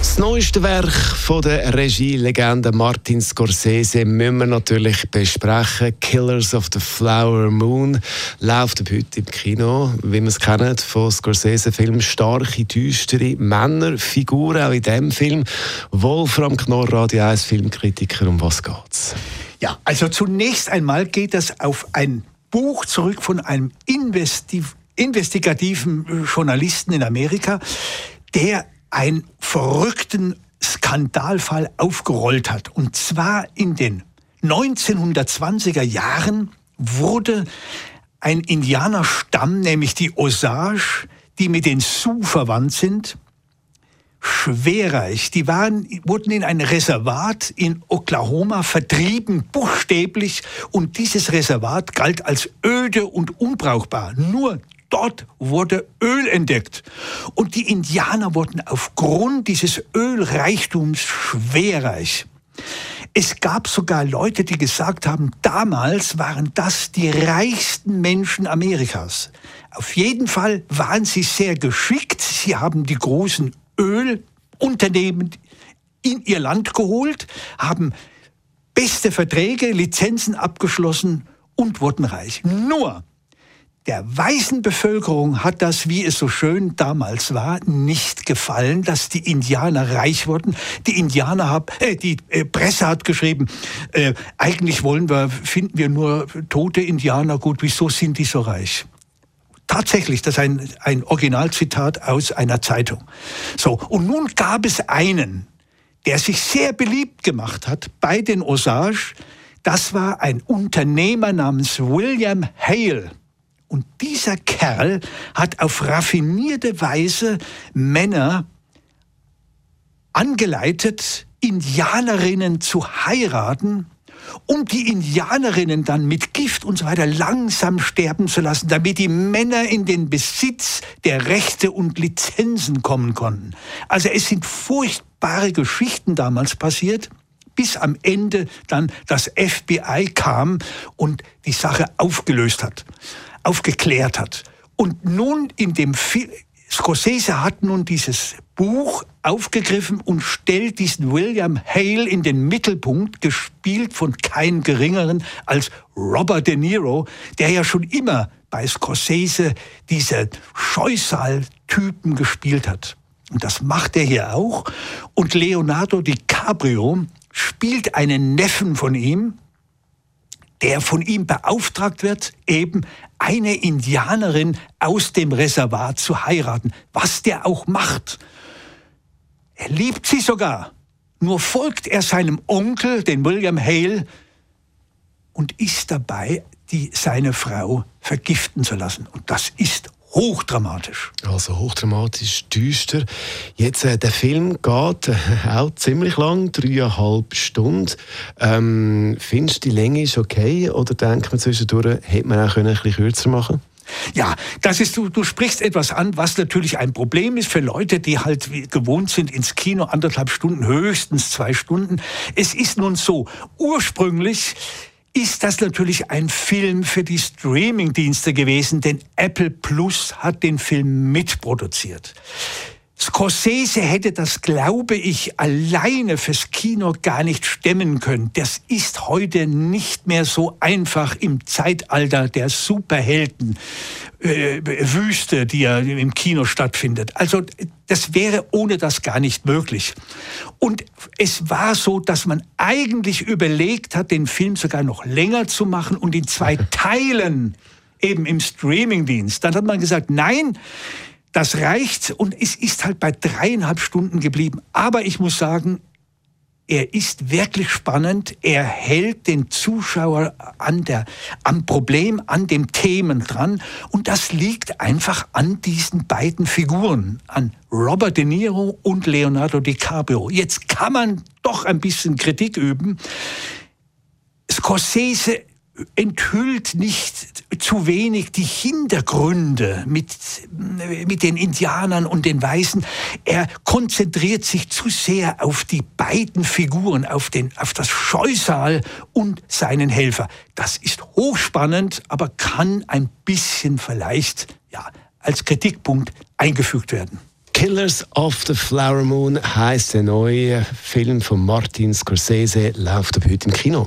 Das neueste Werk von der Regielegende Martin Scorsese müssen wir natürlich besprechen. Killers of the Flower Moon läuft heute im Kino, wie wir es kennen, von Scorsese-Film. Starke, düstere Männerfiguren, auch in diesem Film. Wolfram Knorr, Radio 1 Filmkritiker, um was geht's? Ja, also zunächst einmal geht es auf ein Buch zurück von einem Investiv investigativen Journalisten in Amerika, der einen verrückten Skandalfall aufgerollt hat. Und zwar in den 1920er Jahren wurde ein Indianerstamm, nämlich die Osage, die mit den Sioux verwandt sind, schwerreich. Die waren, wurden in ein Reservat in Oklahoma vertrieben, buchstäblich. Und dieses Reservat galt als öde und unbrauchbar. Nur dort wurde Öl entdeckt. Und die Indianer wurden aufgrund dieses Ölreichtums schwerreich. Es gab sogar Leute, die gesagt haben, damals waren das die reichsten Menschen Amerikas. Auf jeden Fall waren sie sehr geschickt. Sie haben die großen Ölunternehmen in ihr Land geholt, haben beste Verträge, Lizenzen abgeschlossen und wurden reich. Nur der weißen Bevölkerung hat das, wie es so schön damals war, nicht gefallen, dass die Indianer reich wurden. Die Indianer haben, äh, die äh, Presse hat geschrieben, äh, eigentlich wollen wir, finden wir nur tote Indianer gut. Wieso sind die so reich? Tatsächlich, das ist ein, ein Originalzitat aus einer Zeitung. So. Und nun gab es einen, der sich sehr beliebt gemacht hat bei den Osage. Das war ein Unternehmer namens William Hale. Und dieser Kerl hat auf raffinierte Weise Männer angeleitet, Indianerinnen zu heiraten, um die Indianerinnen dann mit Gift und so weiter langsam sterben zu lassen, damit die Männer in den Besitz der Rechte und Lizenzen kommen konnten. Also es sind furchtbare Geschichten damals passiert, bis am Ende dann das FBI kam und die Sache aufgelöst hat aufgeklärt hat. Und nun in dem Film, Scorsese hat nun dieses Buch aufgegriffen und stellt diesen William Hale in den Mittelpunkt, gespielt von keinem geringeren als Robert De Niro, der ja schon immer bei Scorsese diese Scheusal-Typen gespielt hat. Und das macht er hier auch. Und Leonardo DiCaprio spielt einen Neffen von ihm, der von ihm beauftragt wird, eben eine Indianerin aus dem Reservat zu heiraten, was der auch macht. Er liebt sie sogar, nur folgt er seinem Onkel, den William Hale, und ist dabei, die, seine Frau vergiften zu lassen. Und das ist hochdramatisch. Also hochdramatisch, düster. Jetzt, äh, der Film geht äh, auch ziemlich lang, dreieinhalb Stunden. Ähm, findest du, die Länge ist okay oder denkt man zwischendurch, hätte man auch können ein bisschen kürzer machen ja, das ist, du, du sprichst etwas an, was natürlich ein Problem ist für Leute, die halt gewohnt sind ins Kino anderthalb Stunden, höchstens zwei Stunden. Es ist nun so, ursprünglich ist das natürlich ein Film für die Streaming-Dienste gewesen, denn Apple Plus hat den Film mitproduziert. Scorsese hätte das, glaube ich, alleine fürs Kino gar nicht stemmen können. Das ist heute nicht mehr so einfach im Zeitalter der Superhelden. Äh, Wüste, die ja im Kino stattfindet. Also das wäre ohne das gar nicht möglich. Und es war so, dass man eigentlich überlegt hat, den Film sogar noch länger zu machen und in zwei Teilen eben im Streamingdienst. Dann hat man gesagt, nein, das reicht und es ist halt bei dreieinhalb Stunden geblieben. Aber ich muss sagen, er ist wirklich spannend. Er hält den Zuschauer an der, am Problem, an dem Themen dran. Und das liegt einfach an diesen beiden Figuren, an Robert De Niro und Leonardo DiCaprio. Jetzt kann man doch ein bisschen Kritik üben. Scorsese enthüllt nicht zu wenig die Hintergründe mit, mit den Indianern und den Weißen. Er konzentriert sich zu sehr auf die beiden Figuren, auf, den, auf das Scheusal und seinen Helfer. Das ist hochspannend, aber kann ein bisschen vielleicht ja, als Kritikpunkt eingefügt werden. Killers of the Flower Moon heißt der neue Film von Martin Scorsese, läuft ab heute im Kino.